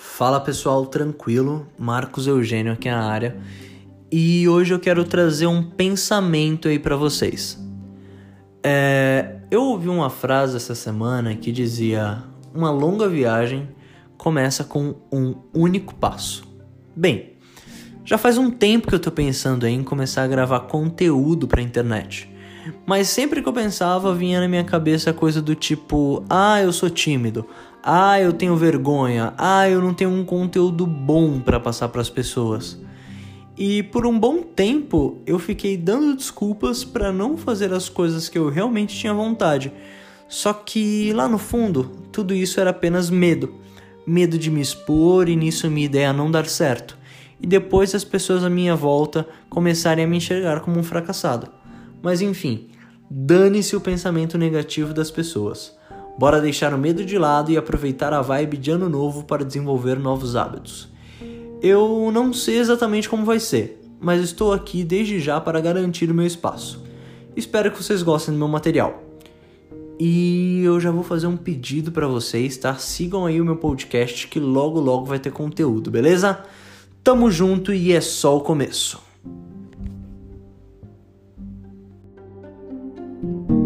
Fala pessoal, tranquilo? Marcos Eugênio aqui na área e hoje eu quero trazer um pensamento aí para vocês. É, eu ouvi uma frase essa semana que dizia: Uma longa viagem começa com um único passo. Bem, já faz um tempo que eu tô pensando em começar a gravar conteúdo pra internet. Mas sempre que eu pensava, vinha na minha cabeça coisa do tipo: ah, eu sou tímido, ah, eu tenho vergonha, ah, eu não tenho um conteúdo bom para passar para as pessoas. E por um bom tempo eu fiquei dando desculpas para não fazer as coisas que eu realmente tinha vontade. Só que lá no fundo, tudo isso era apenas medo. Medo de me expor e nisso minha ideia não dar certo. E depois as pessoas à minha volta começarem a me enxergar como um fracassado. Mas enfim, dane-se o pensamento negativo das pessoas. Bora deixar o medo de lado e aproveitar a vibe de ano novo para desenvolver novos hábitos. Eu não sei exatamente como vai ser, mas estou aqui desde já para garantir o meu espaço. Espero que vocês gostem do meu material. E eu já vou fazer um pedido para vocês, tá? Sigam aí o meu podcast que logo logo vai ter conteúdo, beleza? Tamo junto e é só o começo. Thank you.